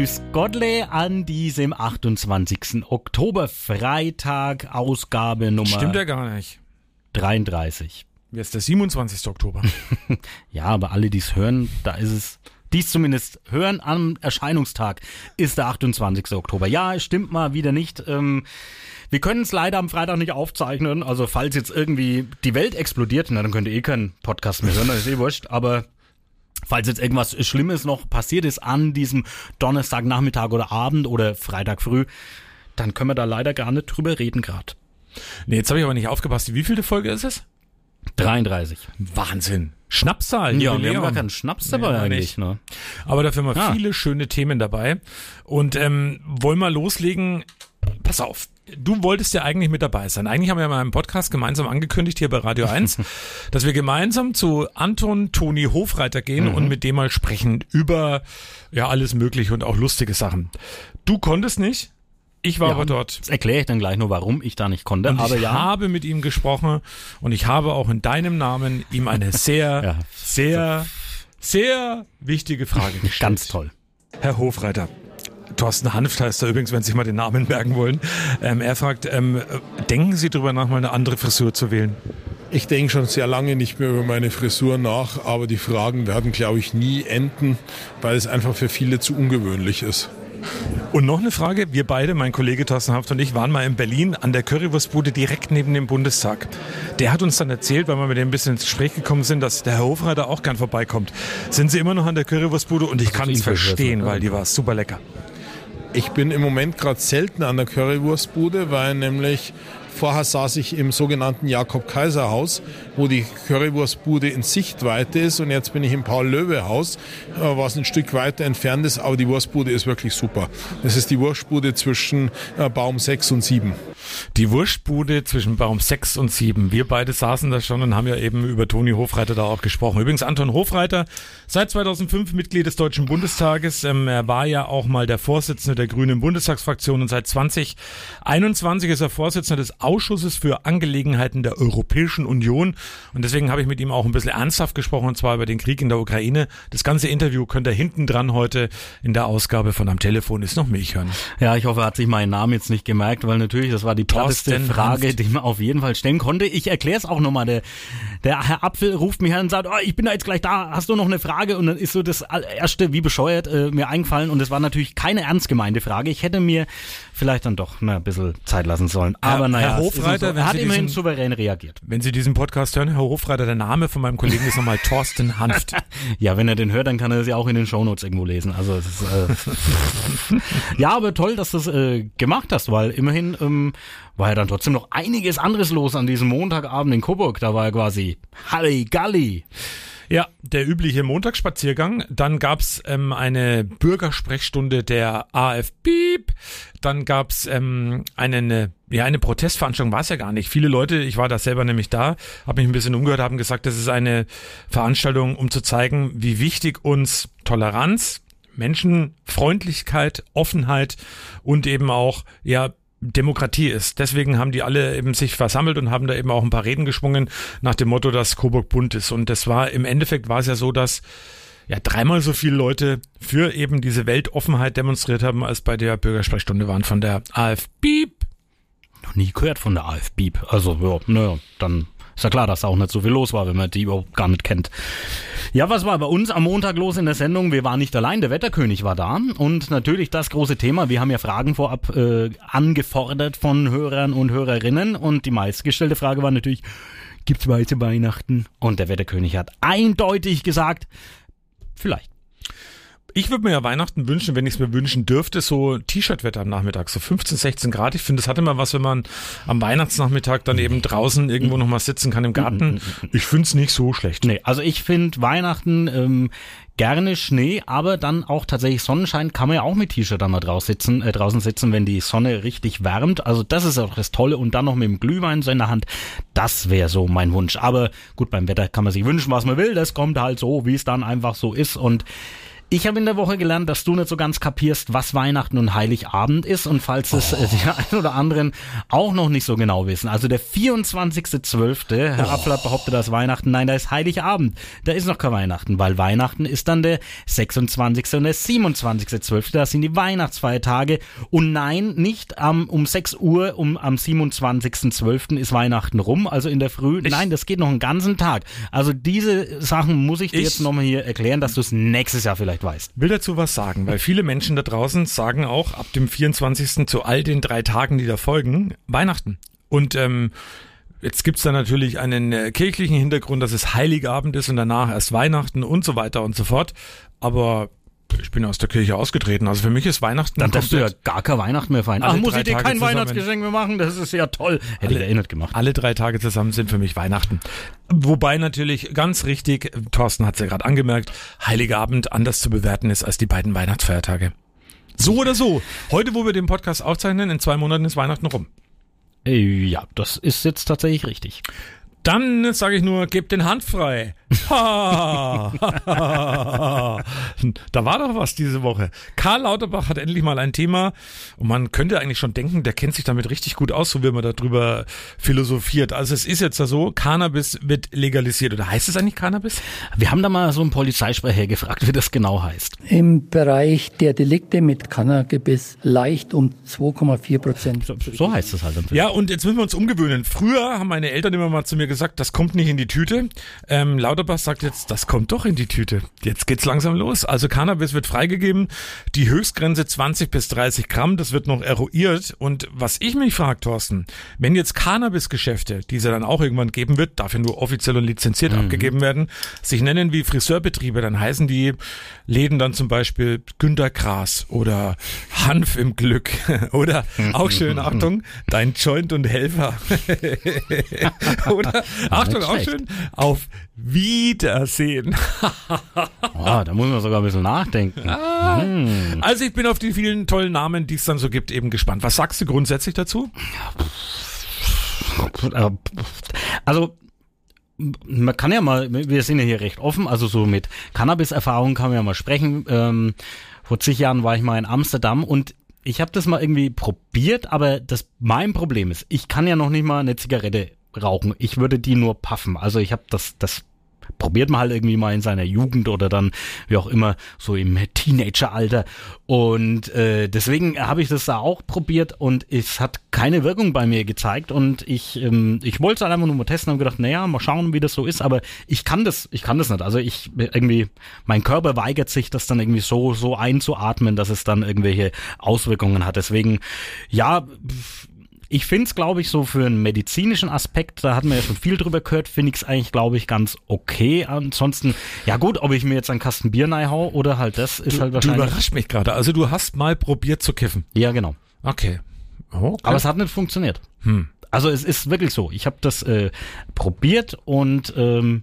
Grüß Gottle an diesem 28. Oktober, Freitag, Ausgabe Nummer Stimmt ja gar nicht. 33. Jetzt der 27. Oktober. Ja, aber alle, die es hören, da ist es, dies zumindest hören am Erscheinungstag, ist der 28. Oktober. Ja, stimmt mal wieder nicht. Ähm, wir können es leider am Freitag nicht aufzeichnen. Also falls jetzt irgendwie die Welt explodiert, na dann könnt ihr eh keinen Podcast mehr hören, das ist eh wurscht. Aber falls jetzt irgendwas Schlimmes noch passiert ist an diesem Donnerstagnachmittag oder Abend oder Freitag früh, dann können wir da leider gar nicht drüber reden gerade. nee, jetzt habe ich aber nicht aufgepasst. Wie vielte Folge ist es? 33. Wahnsinn. Schnapszahl. Ja, wir haben gar keinen Schnaps dabei Nee, eigentlich. Ne? Aber dafür haben wir Ah. viele schöne Themen dabei. Und ähm, wollen wir loslegen? Pass auf. Du wolltest ja eigentlich mit dabei sein. Eigentlich haben wir ja mal im Podcast gemeinsam angekündigt hier bei Radio 1, dass wir gemeinsam zu Anton Toni Hofreiter gehen Mhm. und mit dem mal sprechen über ja alles mögliche und auch lustige Sachen. Du konntest nicht. Ich war Ja, aber dort. Das erkläre ich dann gleich nur, warum ich da nicht konnte. Und aber ich ja, habe mit ihm gesprochen und ich habe auch in deinem Namen ihm eine sehr, Ja. sehr, sehr wichtige Frage gestellt. ganz toll. Herr Hofreiter. Thorsten Hanft heißt er übrigens, wenn Sie sich mal den Namen merken wollen. Ähm, er fragt, ähm, äh, denken Sie darüber nach, mal eine andere Frisur zu wählen? Ich denke schon sehr lange nicht mehr über meine Frisur nach, aber die Fragen werden, glaube ich, nie enden, weil es einfach für viele zu ungewöhnlich ist. Und noch eine Frage. Wir beide, mein Kollege Thorsten Hanft und ich, waren mal in Berlin an der Currywurstbude direkt neben dem Bundestag. Der hat uns dann erzählt, weil wir mit dem ein bisschen ins Gespräch gekommen sind, dass der Herr Hofreiter auch gern vorbeikommt. Sind Sie immer noch an der Currywurstbude? Und ich kann es verstehen, weil die war super lecker. Ich bin im Moment gerade selten an der Currywurstbude, weil nämlich vorher saß ich im sogenannten Jakob-Kaiser-Haus, wo die Currywurstbude in Sichtweite ist und jetzt bin ich im Paul-Löwe-Haus, äh, was ein Stück weiter entfernt ist, aber die Wurstbude ist wirklich super. Das ist die Wurstbude zwischen äh, Baum 6 und 7. Die Wurstbude zwischen Baum 6 und 7. Wir beide saßen da schon und haben ja eben über Toni Hofreiter da auch gesprochen. Übrigens Anton Hofreiter, seit 2005 Mitglied des Deutschen Bundestages. Ähm, er war ja auch mal der Vorsitzende der Grünen Bundestagsfraktion und seit 2021 ist er Vorsitzender des Ausschusses für Angelegenheiten der Europäischen Union. Und deswegen habe ich mit ihm auch ein bisschen ernsthaft gesprochen und zwar über den Krieg in der Ukraine. Das ganze Interview könnt ihr hinten dran heute in der Ausgabe von Am Telefon ist noch Milch hören. Ja, ich hoffe, er hat sich meinen Namen jetzt nicht gemerkt, weil natürlich, das war die platteste Thorsten Frage, Hanft. die man auf jeden Fall stellen konnte. Ich erkläre es auch nochmal. Der, der Herr Apfel ruft mich an und sagt, oh, ich bin da jetzt gleich da, hast du noch eine Frage? Und dann ist so das erste, wie bescheuert, äh, mir eingefallen. Und es war natürlich keine ernst gemeinte Frage. Ich hätte mir vielleicht dann doch na, ein bisschen Zeit lassen sollen. Aber Herr- naja, Herr Hofreiter, so. er hat Sie immerhin diesen- souverän reagiert. Wenn Sie diesen Podcast hören, Herr Hofreiter, der Name von meinem Kollegen ist nochmal Thorsten Hanft. Ja, wenn er den hört, dann kann er das ja auch in den Shownotes irgendwo lesen. Also es ist, äh ja, aber toll, dass du es äh, gemacht hast, weil immerhin ähm, war ja dann trotzdem noch einiges anderes los an diesem Montagabend in Coburg. Da war ja quasi Halligalli. Ja, der übliche Montagsspaziergang. Dann gab's ähm, eine Bürgersprechstunde der AfB. Dann gab's ähm, eine, ja, eine Protestveranstaltung, war es ja gar nicht. Viele Leute, ich war da selber nämlich da, habe mich ein bisschen umgehört, haben gesagt, das ist eine Veranstaltung, um zu zeigen, wie wichtig uns Toleranz, Menschenfreundlichkeit, Offenheit und eben auch, ja, Demokratie ist. Deswegen haben die alle eben sich versammelt und haben da eben auch ein paar Reden geschwungen nach dem Motto, dass Coburg bunt ist. Und das war im Endeffekt war es ja so, dass ja dreimal so viele Leute für eben diese Weltoffenheit demonstriert haben, als bei der Bürgersprechstunde waren von der AfB. Noch nie gehört von der AfB. Also, ja, naja, dann ist ja klar, dass da auch nicht so viel los war, wenn man die überhaupt gar nicht kennt. Ja, was war bei uns am Montag los in der Sendung? Wir waren nicht allein, der Wetterkönig war da und natürlich das große Thema. Wir haben ja Fragen vorab äh, angefordert von Hörern und Hörerinnen und die meistgestellte Frage war natürlich, gibt's weiße Weihnachten? Und der Wetterkönig hat eindeutig gesagt, vielleicht. Ich würde mir ja Weihnachten wünschen, wenn ich es mir wünschen dürfte, so T-Shirt-Wetter am Nachmittag, so 15, 16 Grad. Ich finde, das hat immer was, wenn man am Weihnachtsnachmittag dann eben draußen irgendwo nochmal sitzen kann im Garten. Ich finde es nicht so schlecht. Nee, also ich finde Weihnachten ähm, gerne Schnee, aber dann auch tatsächlich Sonnenschein kann man ja auch mit T-Shirt dann mal draußen sitzen, äh, draußen sitzen, wenn die Sonne richtig wärmt. Also das ist auch das Tolle und dann noch mit dem Glühwein so in der Hand. Das wäre so mein Wunsch. Aber gut, beim Wetter kann man sich wünschen, was man will. Das kommt halt so, wie es dann einfach so ist und Ich habe in der Woche gelernt, dass du nicht so ganz kapierst, was Weihnachten und Heiligabend ist und falls es äh, die einen oder anderen auch noch nicht so genau wissen. Also der 24.12., Herr oh. Appler behauptet das Weihnachten, nein, da ist Heiligabend. Da ist noch kein Weihnachten, weil Weihnachten ist dann der 26. und der 27.12., das sind die Weihnachtsfeiertage und nein, nicht um, um 6 Uhr um, am 27.12. ist Weihnachten rum, also in der Früh. Ich nein, das geht noch einen ganzen Tag. Also diese Sachen muss ich dir ich jetzt nochmal hier erklären, dass du es nächstes Jahr vielleicht weißt. Will dazu was sagen, weil viele Menschen da draußen sagen auch ab dem 24. zu all den drei Tagen, die da folgen, Weihnachten. Und ähm, Jetzt gibt's da natürlich einen äh, kirchlichen Hintergrund, dass es Heiligabend ist und danach erst Weihnachten und so weiter und so fort. Aber ich bin aus der Kirche ausgetreten. Also für mich ist Weihnachten. Dann darfst du ja gar kein Weihnachten mehr feiern. Ach, muss ich dir kein zusammen. Weihnachtsgeschenk mehr machen? Das ist ja toll. Hätte alle, ich erinnert gemacht. Alle drei Tage zusammen sind für mich Weihnachten. Wobei natürlich ganz richtig, Thorsten hat es ja gerade angemerkt, Heiligabend anders zu bewerten ist als die beiden Weihnachtsfeiertage. So oder so. Heute, wo wir den Podcast aufzeichnen, in zwei Monaten ist Weihnachten rum. Äh, ja, das ist jetzt tatsächlich richtig. Dann sage ich nur, gebt den Hand frei. da war doch was diese Woche. Karl Lauterbach hat endlich mal ein Thema und man könnte eigentlich schon denken, der kennt sich damit richtig gut aus, so wie man darüber philosophiert. Also es ist jetzt da so, Cannabis wird legalisiert. Oder heißt es eigentlich Cannabis? Wir haben da mal so einen Polizeisprecher gefragt, wie das genau heißt. Im Bereich der Delikte mit Cannabis leicht um 2,4 Prozent. So, so, heißt es halt. Ja, und jetzt müssen wir uns umgewöhnen. Früher haben meine Eltern immer mal zu mir gesagt, das kommt nicht in die Tüte. Ähm, Lauterbach sagt jetzt, das kommt doch in die Tüte. Jetzt geht's langsam los. Also Cannabis wird freigegeben. Die Höchstgrenze 20 bis 30 Gramm, das wird noch eruiert. Und was ich mich frage, Thorsten, wenn jetzt Cannabisgeschäfte, die es ja dann auch irgendwann geben wird, darf ja nur offiziell und lizenziert mhm. abgegeben werden, sich nennen wie Friseurbetriebe, dann heißen die Läden dann zum Beispiel Günter Gras oder Hanf im Glück oder auch schön, Achtung, dein Joint und Helfer. oder Achtung, auch schön, auf Wiedersehen. oh, da muss man sogar ein bisschen nachdenken. Ah, hm. Also ich bin auf die vielen tollen Namen, die es dann so gibt, eben gespannt. Was sagst du grundsätzlich dazu? Also man kann ja mal, wir sind ja hier recht offen, also so mit Cannabis-Erfahrung kann man ja mal sprechen. Ähm, vor zig Jahren war ich mal in Amsterdam und ich habe das mal irgendwie probiert, aber das mein Problem ist, ich kann ja noch nicht mal eine Zigarette rauchen. Ich würde die nur puffen. Also ich habe das das probiert man halt irgendwie mal in seiner Jugend oder dann wie auch immer so im Teenageralter und äh, deswegen habe ich das da auch probiert und es hat keine Wirkung bei mir gezeigt und ich ähm, ich wollte es halt einfach nur mal testen und gedacht, naja, mal schauen, wie das so ist, aber ich kann das ich kann das nicht. Also ich irgendwie mein Körper weigert sich das dann irgendwie so so einzuatmen, dass es dann irgendwelche Auswirkungen hat. Deswegen ja, ich finde es, glaube ich, so für einen medizinischen Aspekt, da hat man ja schon viel drüber gehört, finde ich es eigentlich, glaube ich, ganz okay. Ansonsten, ja gut, ob ich mir jetzt einen Kasten Bier hau oder halt das, ist du, halt wahrscheinlich... Du überrascht mich gerade. Also du hast mal probiert zu kiffen. Ja, genau. Okay. okay. Aber es hat nicht funktioniert. Hm. Also es ist wirklich so. Ich habe das äh, probiert und ähm,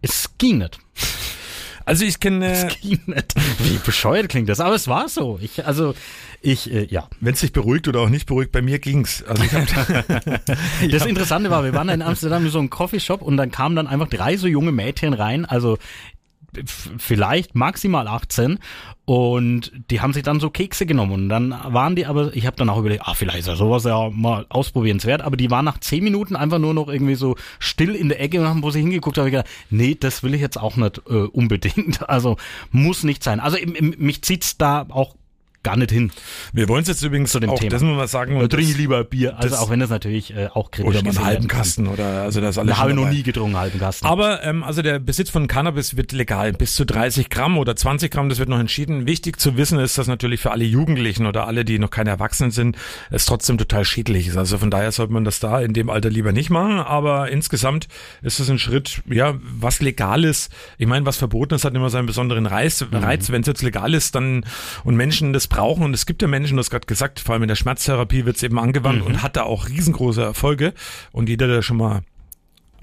es ging nicht. Also ich kenne. Wie bescheuert klingt das, aber es war so. Ich, also ich, äh, ja. Wenn es dich beruhigt oder auch nicht beruhigt, bei mir ging's. Also ich hab, das Interessante war, wir waren in Amsterdam in so einem Coffeeshop und dann kamen dann einfach drei so junge Mädchen rein, also vielleicht maximal 18 und die haben sich dann so Kekse genommen und dann waren die aber, ich habe dann auch überlegt, ah, vielleicht ist ja sowas ja mal ausprobierenswert, aber die waren nach zehn Minuten einfach nur noch irgendwie so still in der Ecke und haben, wo sie hingeguckt haben, gedacht, nee, das will ich jetzt auch nicht äh, unbedingt, also muss nicht sein. Also mich zieht's da auch gar nicht hin. Wir wollen es jetzt übrigens zu dem auch, Thema. Das muss man sagen. Und trinke lieber Bier. Also auch wenn das natürlich äh, auch kritisch ist. Oder mal einen halben Kasten oder also das alles. Da habe ich noch nie getrunken, halben Kasten. Aber ähm, also der Besitz von Cannabis wird legal. Bis zu 30 Gramm oder 20 Gramm, das wird noch entschieden. Wichtig zu wissen ist, dass natürlich für alle Jugendlichen oder alle, die noch keine Erwachsenen sind, es trotzdem total schädlich ist. Also von daher sollte man das da in dem Alter lieber nicht machen. Aber insgesamt ist es ein Schritt, ja, was legal ist. Ich meine, was verboten ist, hat immer seinen besonderen Reiz. Mhm. Reiz. Wenn es jetzt legal ist, dann und Menschen das brauchen und es gibt ja Menschen, du hast gerade gesagt, vor allem in der Schmerztherapie wird es eben angewandt mhm. und hat da auch riesengroße Erfolge. Und jeder, der schon mal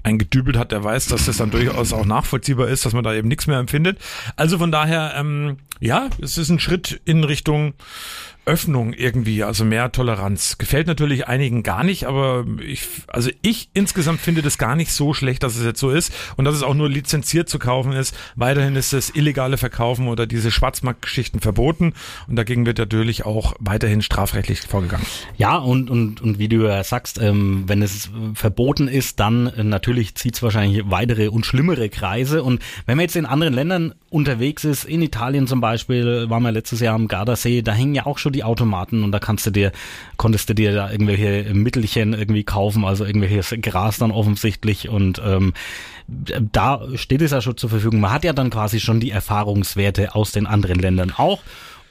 eingedübelt hat, der weiß, dass das dann durchaus auch nachvollziehbar ist, dass man da eben nichts mehr empfindet. Also von daher, ähm, ja, es ist ein Schritt in Richtung Öffnung irgendwie, also mehr Toleranz. Gefällt natürlich einigen gar nicht, aber ich, also ich insgesamt finde das gar nicht so schlecht, dass es jetzt so ist und dass es auch nur lizenziert zu kaufen ist. Weiterhin ist das illegale Verkaufen oder diese Schwarzmarktgeschichten verboten und dagegen wird natürlich auch weiterhin strafrechtlich vorgegangen. Ja, und, und, und wie du ja sagst, ähm, wenn es verboten ist, dann natürlich zieht es wahrscheinlich weitere und schlimmere Kreise. Und wenn man jetzt in anderen Ländern unterwegs ist, in Italien zum Beispiel, waren wir letztes Jahr am Gardasee, da hängen ja auch schon die Automaten und da kannst du dir, konntest du dir da irgendwelche Mittelchen irgendwie kaufen, also irgendwelches Gras dann offensichtlich und ähm, da steht es ja schon zur Verfügung. Man hat ja dann quasi schon die Erfahrungswerte aus den anderen Ländern auch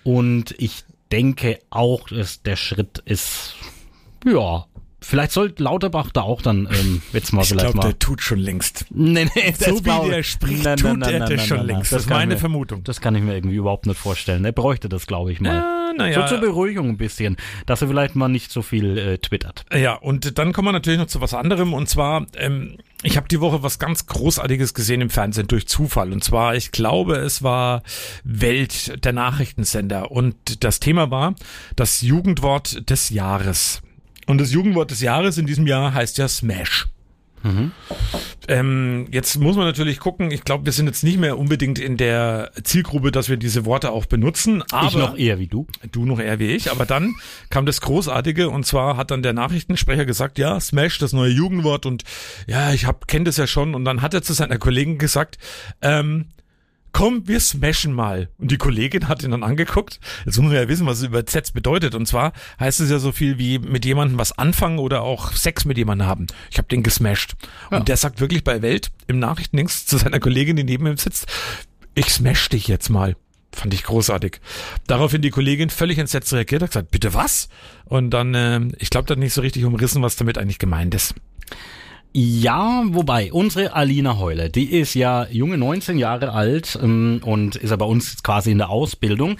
und ich denke auch, dass der Schritt ist, ja, Vielleicht sollte Lauterbach da auch dann ähm, jetzt mal ich vielleicht glaub, mal. der tut schon längst. Nee, nee, So wie der spricht, Nein, tut nein, er nein, das schon längst. Das ist meine mir, Vermutung. Das kann ich mir irgendwie überhaupt nicht vorstellen. Er bräuchte das, glaube ich mal. Ja, So naja. zur Beruhigung ein bisschen, dass er vielleicht mal nicht so viel äh, twittert. Ja, und dann kommen wir natürlich noch zu was anderem. Und zwar, ähm, ich habe die Woche was ganz Großartiges gesehen im Fernsehen durch Zufall. Und zwar, ich glaube, es war Welt, der Nachrichtensender. Und das Thema war das Jugendwort des Jahres. Und das Jugendwort des Jahres in diesem Jahr heißt ja Smash. Ähm, jetzt muss man natürlich gucken, ich glaube, wir sind jetzt nicht mehr unbedingt in der Zielgruppe, dass wir diese Worte auch benutzen, aber ich noch eher wie du. du noch eher wie ich, aber dann kam das Großartige und zwar hat dann der Nachrichtensprecher gesagt, ja, Smash, das neue Jugendwort und ja, ich hab, kenn das ja schon und dann hat er zu seiner Kollegin gesagt, ähm, komm, wir smashen mal. Und die Kollegin hat ihn dann angeguckt. Jetzt muss man ja wissen, was es übersetzt bedeutet. Und zwar heißt es ja so viel wie mit jemandem was anfangen oder auch Sex mit jemandem haben. Ich habe den gesmashed. Und der sagt wirklich bei Welt im Nachrichtendienst zu seiner Kollegin, die neben ihm sitzt, ich smash dich jetzt mal. Fand ich großartig. Daraufhin die Kollegin völlig entsetzt reagiert, hat gesagt, bitte was? Und dann, äh, ich glaube, da hat nicht so richtig umrissen, was damit eigentlich gemeint ist. Ja, wobei, unsere Alina Heule, die ist ja junge 19 Jahre alt ähm, und ist ja bei uns quasi in der Ausbildung.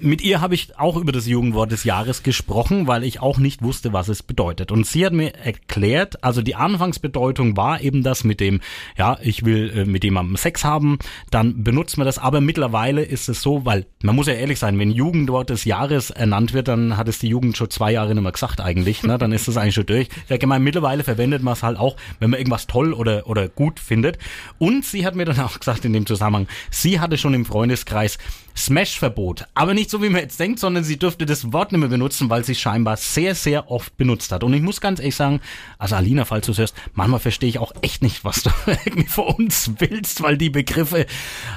Mit ihr habe ich auch über das Jugendwort des Jahres gesprochen, weil ich auch nicht wusste, was es bedeutet. Und sie hat mir erklärt, also die Anfangsbedeutung war eben das mit dem, ja, ich will äh, mit jemandem Sex haben, dann benutzt man das. Aber mittlerweile ist es so, weil man muss ja ehrlich sein, wenn Jugendwort des Jahres ernannt wird, dann hat es die Jugend schon zwei Jahre nicht mehr gesagt eigentlich. Ne? Dann ist das eigentlich schon durch. Ich sag mal, mittlerweile verwendet man es halt auch, wenn man irgendwas toll oder, oder gut findet. Und sie hat mir dann auch gesagt in dem Zusammenhang, sie hatte schon im Freundeskreis Smash-Verbot. Aber nicht so, wie man jetzt denkt, sondern sie dürfte das Wort nicht mehr benutzen, weil sie scheinbar sehr, sehr oft benutzt hat. Und ich muss ganz ehrlich sagen, also Alina, falls du es hörst, manchmal verstehe ich auch echt nicht, was du irgendwie von uns willst, weil die Begriffe,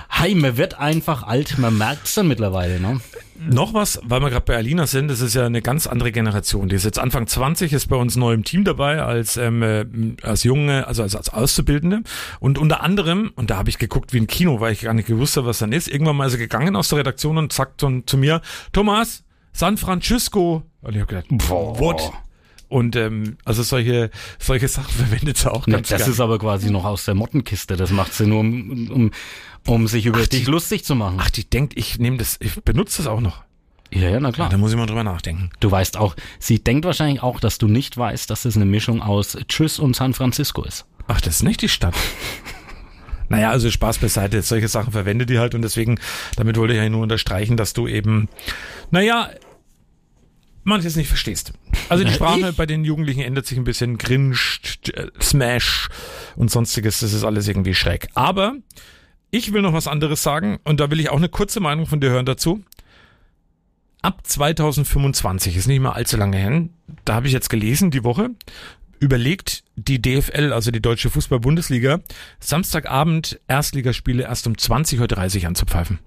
hey, man wird einfach alt, man merkt es dann mittlerweile, ne? Noch was, weil wir gerade bei Alina sind, das ist ja eine ganz andere Generation. Die ist jetzt Anfang 20, ist bei uns neu im Team dabei als ähm, äh, als junge, also als, als Auszubildende. Und unter anderem, und da habe ich geguckt wie ein Kino, weil ich gar nicht gewusst habe, was dann ist, irgendwann mal ist er gegangen aus der Redaktion und sagt zu mir, Thomas, San Francisco. Und ich habe gedacht, what? Und ähm, also solche solche Sachen verwendet sie auch Ne, ganz das gern. ist aber quasi noch aus der Mottenkiste. Das macht sie nur, um, um, um sich über dich lustig zu machen. Ach, die denkt, ich nehme das, ich benutze das auch noch. ja, ja, na Ja, klar. da muss ich mal drüber nachdenken. Du weißt auch, sie denkt wahrscheinlich auch, dass du nicht weißt, dass es eine Mischung aus Tschüss und San Francisco ist. Ach, das ist nicht die Stadt. Naja, also Spaß beiseite. Solche Sachen verwendet die halt und deswegen, damit wollte ich ja nur unterstreichen, dass du eben, naja, manches nicht verstehst. Also die Sprache Ich? bei den Jugendlichen ändert sich ein bisschen. Cringe, äh, Smash und sonstiges, das ist alles irgendwie schräg. Aber ich will noch was anderes sagen und da will ich auch eine kurze Meinung von dir hören dazu. Ab 2025, ist nicht mehr allzu lange hin, da habe ich jetzt gelesen die Woche, überlegt die DFL, also die Deutsche Fußball-Bundesliga, Samstagabend Erstligaspiele erst um 20.30 Uhr anzupfeifen.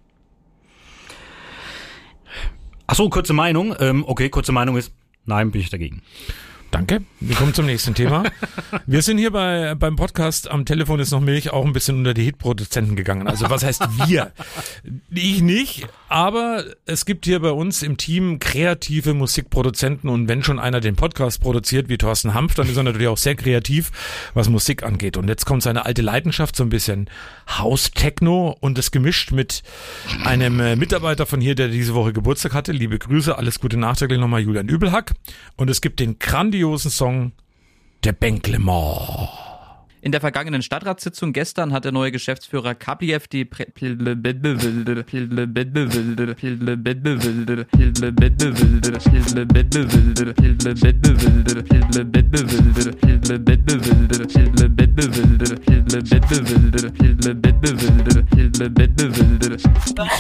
Ach so, kurze Meinung. Ähm, okay, kurze Meinung ist, nein, bin ich dagegen. Danke. Wir kommen zum nächsten Thema. Wir sind hier bei, beim Podcast am Telefon ist noch Milch auch ein bisschen unter die Hitproduzenten gegangen. Also was heißt wir? Ich nicht, aber es gibt hier bei uns im Team kreative Musikproduzenten und wenn schon einer den Podcast produziert wie Thorsten Hanf, dann ist er natürlich auch sehr kreativ, was Musik angeht. Und jetzt kommt seine alte Leidenschaft, so ein bisschen House-Techno und das gemischt mit einem äh, Mitarbeiter von hier, der diese Woche Geburtstag hatte. Liebe Grüße, alles Gute nachträglich nochmal Julian Übelhack. Und es gibt den grandiosen Song Der Bänklemont. In der vergangenen Stadtratssitzung gestern hat der neue Geschäftsführer Kapliev die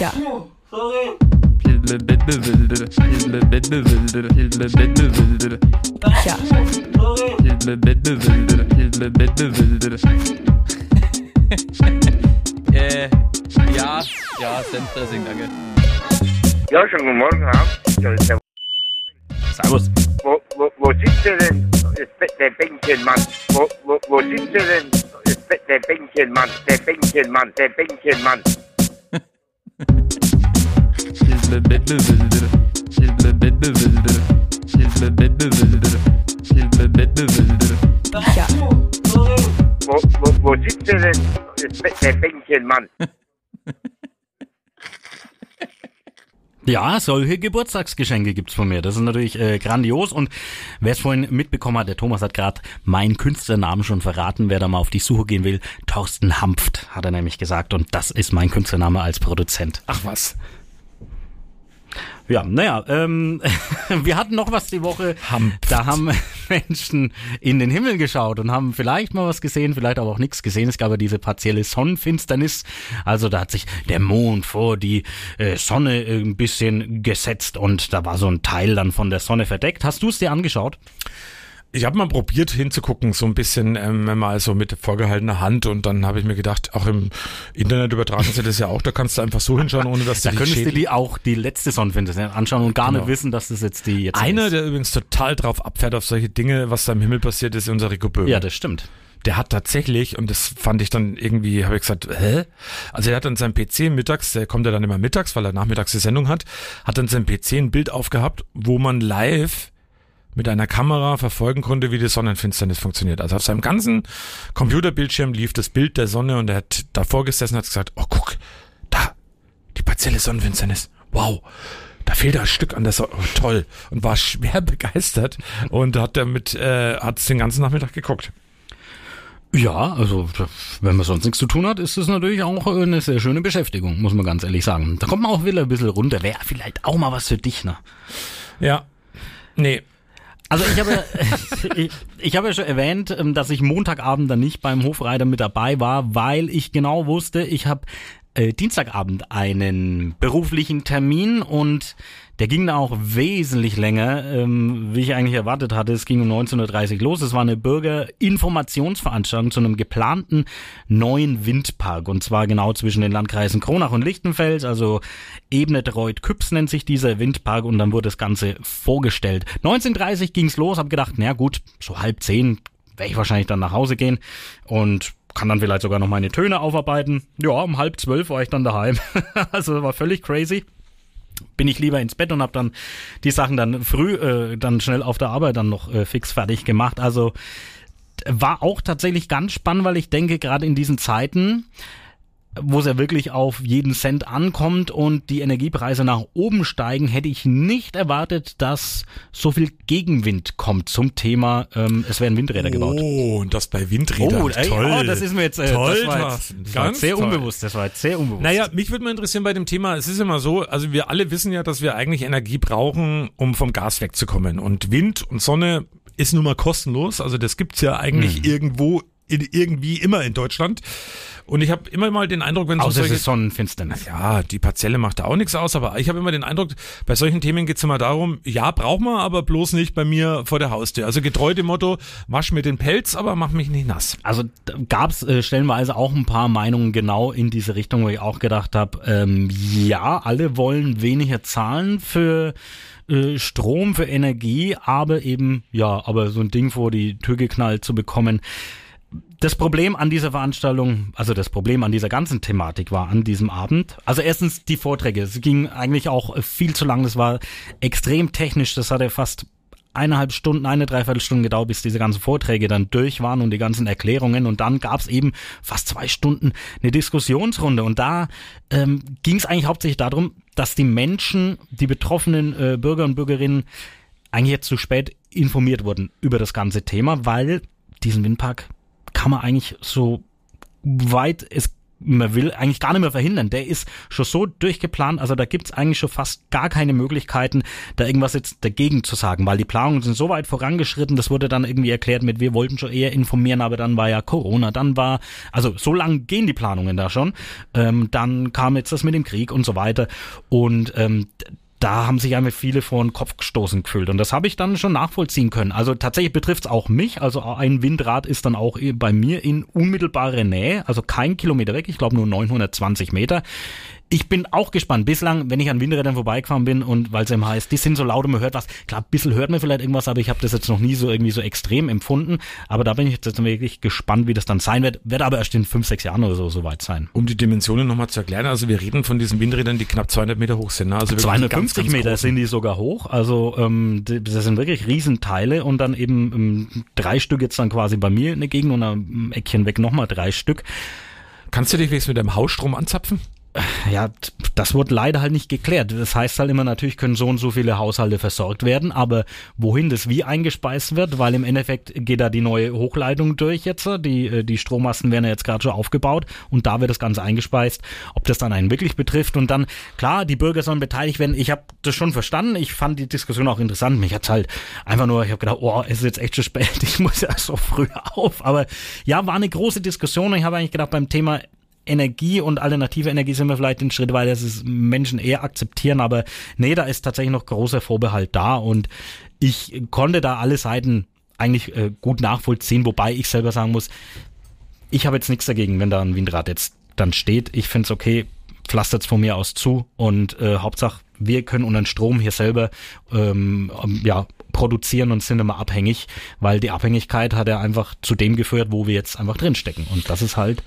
Ja. Ja. äh, ja, ja, Senfdressing, danke. Ja, schönen guten Morgen, der- Servus. Wo, wo, wo sitzt ihr denn? Der Bänkchenmann. Wo, wo, wo sitzt ihr denn? Der Bänkchenmann. Der Bänkchenmann. Der Bänkchenmann. Ja. Wo, wo, wo sitzt denn? Der Bänkchenmann. Ja, solche Geburtstagsgeschenke gibt's von mir. Das ist natürlich äh, grandios. Und wer es vorhin mitbekommen hat, der Thomas hat gerade meinen Künstlernamen schon verraten. Wer da mal auf die Suche gehen will, Thorsten Hampft, hat er nämlich gesagt. Und das ist mein Künstlername als Produzent. Ach was. Ja, naja, ähm, wir hatten noch was die Woche. Hampft. Da haben Menschen in den Himmel geschaut und haben vielleicht mal was gesehen, vielleicht aber auch nichts gesehen. Es gab ja diese partielle Sonnenfinsternis. Also da hat sich der Mond vor die äh, Sonne äh, ein bisschen gesetzt und da war so ein Teil dann von der Sonne verdeckt. Hast du es dir angeschaut? Ich habe mal probiert hinzugucken, so ein bisschen ähm, mal so mit vorgehaltener Hand und dann habe ich mir gedacht, auch im Internet übertragen sie das ja auch, da kannst du einfach so hinschauen, ohne dass du Da könntest du die auch die letzte Sonnenfinsternis anschauen und gar Genau. nicht wissen, dass das jetzt die jetzt Einer, ist. der übrigens total drauf abfährt auf solche Dinge, was da im Himmel passiert ist, ist unser Rico Böhm. Ja, das stimmt. der hat tatsächlich, und das fand ich dann irgendwie, habe ich gesagt, hä? Also er hat an seinem PC mittags, der kommt ja dann immer mittags, weil er nachmittags die Sendung hat, hat an seinem PC ein Bild aufgehabt, wo man live mit einer Kamera verfolgen konnte, wie die Sonnenfinsternis funktioniert. Also auf seinem ganzen Computerbildschirm lief das Bild der Sonne und er hat davor gesessen und hat gesagt, oh guck, da, die partielle Sonnenfinsternis. Wow. Da fehlt ein Stück an der Sonne. Oh, toll. Und war schwer begeistert und hat damit, äh, hat es den ganzen Nachmittag geguckt. Ja, also wenn man sonst nichts zu tun hat, ist es natürlich auch eine sehr schöne Beschäftigung, muss man ganz ehrlich sagen. Da kommt man auch wieder ein bisschen runter. Wäre vielleicht auch mal was für dich, ne? Ja. Nee. Also ich habe, ich, ich habe ja schon erwähnt, ähm, dass ich Montagabend dann nicht beim Hofreiter mit dabei war, weil ich genau wusste, ich habe äh, Dienstagabend einen beruflichen Termin und der ging da auch wesentlich länger, ähm, wie ich eigentlich erwartet hatte. Es ging um 19.30 Uhr los. Es war eine Bürgerinformationsveranstaltung zu einem geplanten neuen Windpark und zwar genau zwischen den Landkreisen Kronach und Lichtenfels, also Ebnet-Reuth-Küps nennt sich dieser Windpark und dann wurde das Ganze vorgestellt. 19.30 ging's los, hab gedacht, na gut, so halb zehn werde ich wahrscheinlich dann nach Hause gehen und kann dann vielleicht sogar noch meine Töne aufarbeiten. Ja, um halb zwölf war ich dann daheim. also war völlig crazy bin ich lieber ins Bett und habe dann die Sachen dann früh, äh, dann schnell auf der Arbeit dann noch äh, fix fertig gemacht. Also war auch tatsächlich ganz spannend, weil ich denke, gerade in diesen Zeiten, wo es ja wirklich auf jeden Cent ankommt und die Energiepreise nach oben steigen, hätte ich nicht erwartet, dass so viel Gegenwind kommt zum Thema, ähm, es werden Windräder gebaut. Oh, und das bei Windrädern. Oh, ey, toll. oh, das ist mir jetzt, äh, toll, das war jetzt, das war jetzt sehr toll. unbewusst, das war jetzt sehr unbewusst. Naja, mich würde mal interessieren bei dem Thema, es ist immer so, also wir alle wissen ja, dass wir eigentlich Energie brauchen, um vom Gas wegzukommen. Und Wind und Sonne ist nun mal kostenlos, also das gibt's ja eigentlich Mhm. irgendwo, in, irgendwie immer in Deutschland. Und ich habe immer mal den Eindruck, wenn so Außer es solche... ist Sonnenfinsternis. Ja, die Partielle macht da auch nichts aus, aber ich habe immer den Eindruck, bei solchen Themen geht's immer darum, ja, braucht man, aber bloß nicht bei mir vor der Haustür. Also getreu dem Motto, wasch mir den Pelz, aber mach mich nicht nass. Also gab es äh, stellenweise auch ein paar Meinungen genau in diese Richtung, wo ich auch gedacht habe, ähm, ja, alle wollen weniger zahlen für äh, Strom, für Energie, aber eben, ja, aber so ein Ding vor die Tür geknallt zu bekommen. Das Problem an dieser Veranstaltung, also das Problem an dieser ganzen Thematik war an diesem Abend, also erstens die Vorträge, es ging eigentlich auch viel zu lang, das war extrem technisch, das hatte fast eineinhalb Stunden, eine Dreiviertelstunde gedauert, bis diese ganzen Vorträge dann durch waren und die ganzen Erklärungen. Und dann gab's eben fast zwei Stunden eine Diskussionsrunde. Und da ähm, ging es eigentlich hauptsächlich darum, dass die Menschen, die betroffenen äh, Bürger und Bürgerinnen eigentlich jetzt zu spät informiert wurden über das ganze Thema, weil diesen Windpark kann man eigentlich so weit es man will eigentlich gar nicht mehr verhindern. Der ist schon so durchgeplant, also da gibt's eigentlich schon fast gar keine Möglichkeiten, da irgendwas jetzt dagegen zu sagen, weil die Planungen sind so weit vorangeschritten, das wurde dann irgendwie erklärt mit, wir wollten schon eher informieren, aber dann war ja Corona, dann war, also so lang gehen die Planungen da schon, ähm, dann kam jetzt das mit dem Krieg und so weiter und ähm, da haben sich einfach viele vor den Kopf gestoßen gefühlt. Und das habe ich dann schon nachvollziehen können. Also tatsächlich betrifft es auch mich. Also ein Windrad ist dann auch bei mir in unmittelbarer Nähe, also kein Kilometer weg, ich glaube nur 920 Meter. Ich bin auch gespannt. Bislang, wenn ich an Windrädern vorbeigefahren bin und weil es eben heißt, die sind so laut und man hört was. Klar, ein bisschen hört man vielleicht irgendwas, aber ich habe das jetzt noch nie so irgendwie so extrem empfunden. Aber da bin ich jetzt wirklich gespannt, wie das dann sein wird. Wird aber erst in fünf, sechs Jahren oder so soweit sein. Um die Dimensionen nochmal zu erklären, also wir reden von diesen Windrädern, die knapp 200 Meter hoch sind. Ne? Also 250 ganz, ganz Meter großen. sind die sogar hoch. Also ähm, das sind wirklich Riesenteile und dann eben ähm, drei Stück jetzt dann quasi bei mir in der Gegend und am Eckchen weg nochmal drei Stück. Kannst du dich wenigstens mit dem Hausstrom anzapfen? Ja, das wird leider halt nicht geklärt. Das heißt halt immer, natürlich können so und so viele Haushalte versorgt werden, aber wohin das wie eingespeist wird, weil im Endeffekt geht da die neue Hochleitung durch jetzt, die, äh, die Strommasten werden ja jetzt gerade schon aufgebaut und da wird das Ganze eingespeist, ob das dann einen wirklich betrifft und dann, klar, die Bürger sollen beteiligt werden. Ich habe das schon verstanden, ich fand die Diskussion auch interessant. Mich hat's halt einfach nur, ich habe gedacht, oh, es ist jetzt echt schon spät, ich muss ja so früh auf, aber ja, war eine große Diskussion und ich habe eigentlich gedacht, beim Thema Energie und alternative Energie sind wir vielleicht einen Schritt weiter, dass es Menschen eher akzeptieren, aber nee, da ist tatsächlich noch großer Vorbehalt da und ich konnte da alle Seiten eigentlich äh, gut nachvollziehen, wobei ich selber sagen muss, ich habe jetzt nichts dagegen, wenn da ein Windrad jetzt dann steht. Ich finde es okay, pflastert's von mir aus zu und äh, Hauptsache, wir können unseren Strom hier selber ähm, ja, produzieren und sind immer abhängig, weil die Abhängigkeit hat ja einfach zu dem geführt, wo wir jetzt einfach drinstecken. Und das ist halt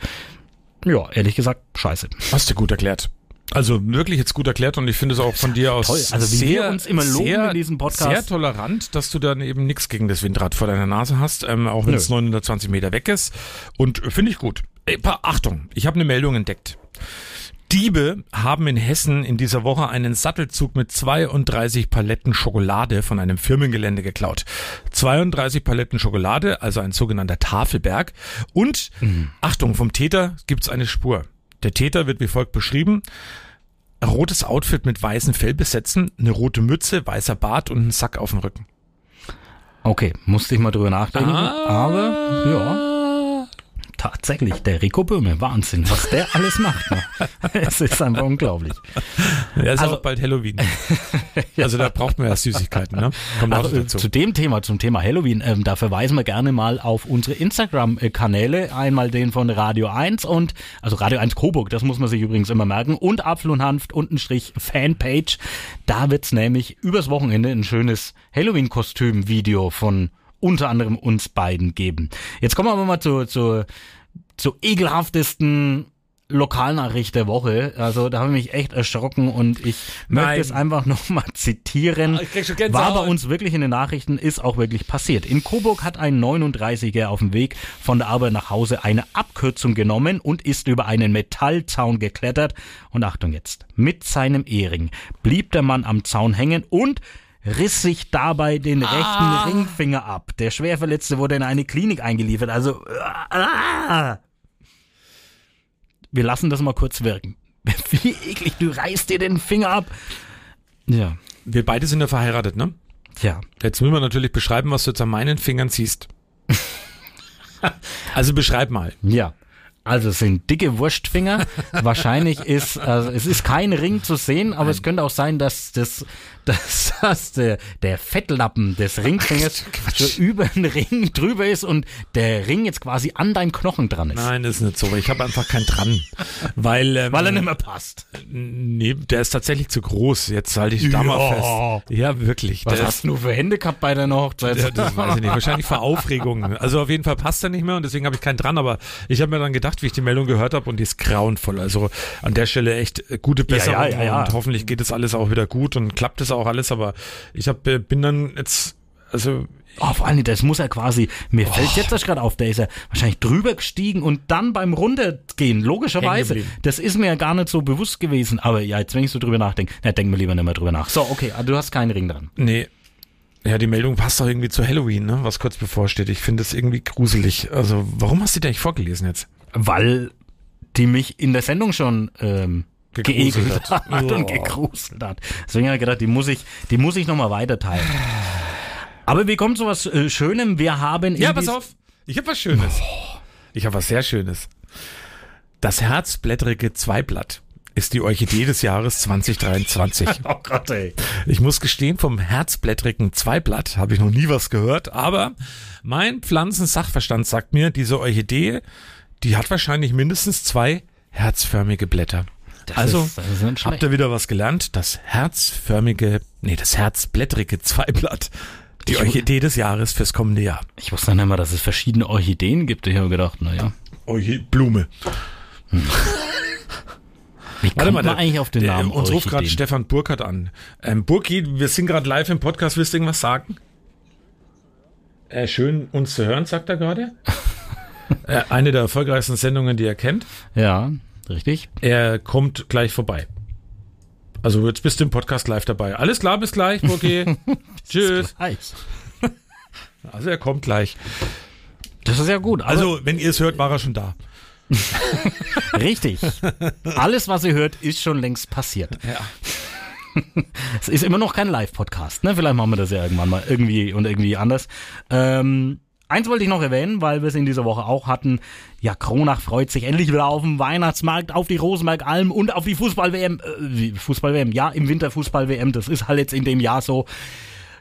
ja, ehrlich gesagt, scheiße. Hast du gut erklärt. Also wirklich jetzt gut erklärt und ich finde es auch von dir aus Toll. Also wie sehr, wir uns immer loben sehr, in diesem Podcast. Sehr tolerant, dass du dann eben nichts gegen das Windrad vor deiner Nase hast, ähm, auch wenn es 920 Meter weg ist. Und finde ich gut. Ey, Achtung, ich habe eine Meldung entdeckt. Diebe haben in Hessen in dieser Woche einen Sattelzug mit 32 Paletten Schokolade von einem Firmengelände geklaut. 32 Paletten Schokolade, also ein sogenannter Tafelberg. Und, mhm. Achtung, vom Täter gibt's eine Spur. Der Täter wird wie folgt beschrieben. Rotes Outfit mit weißem Fell besetzen, eine rote Mütze, weißer Bart und ein Sack auf dem Rücken. Okay, musste ich mal drüber nachdenken. Ah. Aber, ja tatsächlich, der Rico Böhme, Wahnsinn, was der alles macht. Ne? es ist einfach unglaublich. Ja, ist also, auch bald Halloween. Also da braucht man ja Süßigkeiten. Ne? Kommt also, auch dazu. Zu dem Thema, zum Thema Halloween, ähm, da verweisen wir gerne mal auf unsere Instagram-Kanäle. Einmal den von Radio 1 und, also Radio 1 Coburg, das muss man sich übrigens immer merken, und Apfel und Hanft unten Strich Fanpage. Da wird's nämlich übers Wochenende ein schönes Halloween-Kostüm-Video von unter anderem uns beiden geben. Jetzt kommen wir aber mal zu, zu, zu ekelhaftesten Lokalnachricht der Woche. Also da habe ich mich echt erschrocken und ich Nein. möchte es einfach nochmal zitieren. Ah, War bei uns wirklich in den Nachrichten, ist auch wirklich passiert. In Coburg hat ein 39er auf dem Weg von der Arbeit nach Hause eine Abkürzung genommen und ist über einen Metallzaun geklettert. Und Achtung jetzt, mit seinem Ehering blieb der Mann am Zaun hängen und riss sich dabei den ah. rechten Ringfinger ab. Der Schwerverletzte wurde in eine Klinik eingeliefert. Also, ah. wir lassen das mal kurz wirken. Wie eklig, du reißt dir den Finger ab. Ja. Wir beide sind ja verheiratet, ne? Ja. Jetzt müssen wir natürlich beschreiben, was du jetzt an meinen Fingern siehst. also beschreib mal. Ja. Also es sind dicke Wurstfinger. Wahrscheinlich ist, also es ist kein Ring zu sehen, aber Nein. es könnte auch sein, dass das dass das der, der Fettlappen des Ringfingers so über den Ring drüber ist und der Ring jetzt quasi an deinem Knochen dran ist. Nein, das ist nicht so. Ich habe einfach keinen dran. Weil, ähm, weil er nicht mehr passt. Nee, der ist tatsächlich zu groß. Jetzt halte ich da mal fest. Ja, wirklich. Was hast du für Hände gehabt bei deiner Hochzeit? Ja, das weiß ich nicht. Wahrscheinlich vor Aufregung. Also auf jeden Fall passt er nicht mehr und deswegen habe ich keinen dran. Aber ich habe mir dann gedacht, wie ich die Meldung gehört habe und die ist grauenvoll. Also an der Stelle echt gute Besserung ja, ja, und hoffentlich geht es alles auch wieder gut und klappt es auch alles, aber ich hab, äh, bin dann jetzt, also Oh, vor allem, das muss er quasi, mir oh. fällt jetzt das gerade auf, der ist ja wahrscheinlich drüber gestiegen und dann beim Runtergehen, logischerweise. Das ist mir ja gar nicht so bewusst gewesen. Aber ja, jetzt, wenn ich so drüber nachdenke, na, denk mir lieber nicht mehr drüber nach. So, okay, also du hast keinen Ring dran. Nee. Ja, die Meldung passt doch irgendwie zu Halloween, ne? was kurz bevorsteht. Ich finde es irgendwie gruselig. Also, warum hast du die eigentlich vorgelesen jetzt? Weil die mich in der Sendung schon ähm, Gegruselt geekelt hat. hat, und gegruselt hat. Deswegen habe ich gedacht, die muss ich, die muss ich nochmal weiter teilen. Aber wir kommen zu was äh, Schönem. Wir haben Ja, pass auf. Ich habe was Schönes. Ich habe was sehr Schönes. Das herzblättrige Zweiblatt ist die Orchidee des Jahres 2023. Oh Gott, ey. Ich muss gestehen, vom herzblättrigen Zweiblatt habe ich noch nie was gehört, aber mein Pflanzensachverstand sagt mir, diese Orchidee, die hat wahrscheinlich mindestens zwei herzförmige Blätter. Das also, ist, habt ihr wieder was gelernt? Das herzförmige, nee, das herzblättrige Zweiblatt. Die Ich- Orchidee des Jahres fürs kommende Jahr. Ich wusste nicht mal, dass es verschiedene Orchideen gibt. Ich habe gedacht, naja. Orchidee, Blume. Wie kommt man der- eigentlich auf den Namen Uns ruft gerade? Stefan Burkhardt an. Ähm, Burki, wir sind gerade live im Podcast. Willst du irgendwas sagen? Äh, schön, uns zu hören, sagt er gerade. äh, eine der erfolgreichsten Sendungen, die er kennt. Ja, richtig. Er kommt gleich vorbei. Also jetzt bist du im Podcast live dabei. Alles klar, bis gleich, Burki. Tschüss. Eis. Also er kommt gleich. Das ist ja gut. Also, wenn ihr es hört, war er schon da. richtig. Alles, was ihr hört, ist schon längst passiert. Ja. Es ist immer noch kein Live-Podcast, ne? Vielleicht machen wir das ja irgendwann mal irgendwie und irgendwie anders. Ähm, eins wollte ich noch erwähnen, weil wir es in dieser Woche auch hatten. Ja, Kronach freut sich endlich wieder auf den Weihnachtsmarkt, auf die Rosenberg-Alm und auf die Fußball-WM. Äh, Fußball-WM, ja, im Winter Fußball-WM. Das ist halt jetzt in dem Jahr so.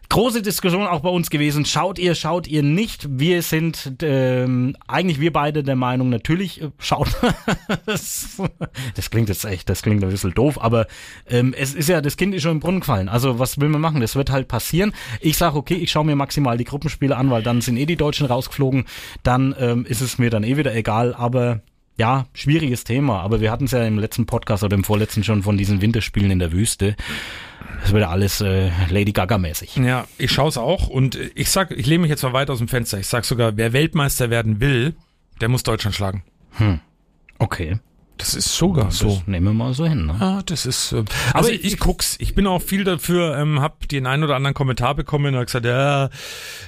Große Diskussion auch bei uns gewesen. Schaut ihr, schaut ihr nicht? Wir sind ähm, eigentlich wir beide der Meinung, natürlich äh, schaut. das, das klingt jetzt echt, das klingt ein bisschen doof, aber ähm, es ist ja, das Kind ist schon im Brunnen gefallen. Also was will man machen? Das wird halt passieren. Ich sage, okay, ich schaue mir maximal die Gruppenspiele an, weil dann sind eh die Deutschen rausgeflogen. Dann ähm, ist es mir dann eh wieder egal. Aber ja, schwieriges Thema. Aber wir hatten es ja im letzten Podcast oder im vorletzten schon von diesen Winterspielen in der Wüste. Das wird alles äh, Lady Gaga-mäßig. Ja, ich schaue es auch und ich sag, ich lehne mich jetzt mal weit aus dem Fenster. Ich sag sogar, wer Weltmeister werden will, der muss Deutschland schlagen. Okay. Das ist sogar so. Das nehmen wir mal so hin. Ne? Ah, das ist. Äh, also ich, ich guck's. Ich bin auch viel dafür. Ähm, hab den einen oder anderen Kommentar bekommen und hab gesagt, ja,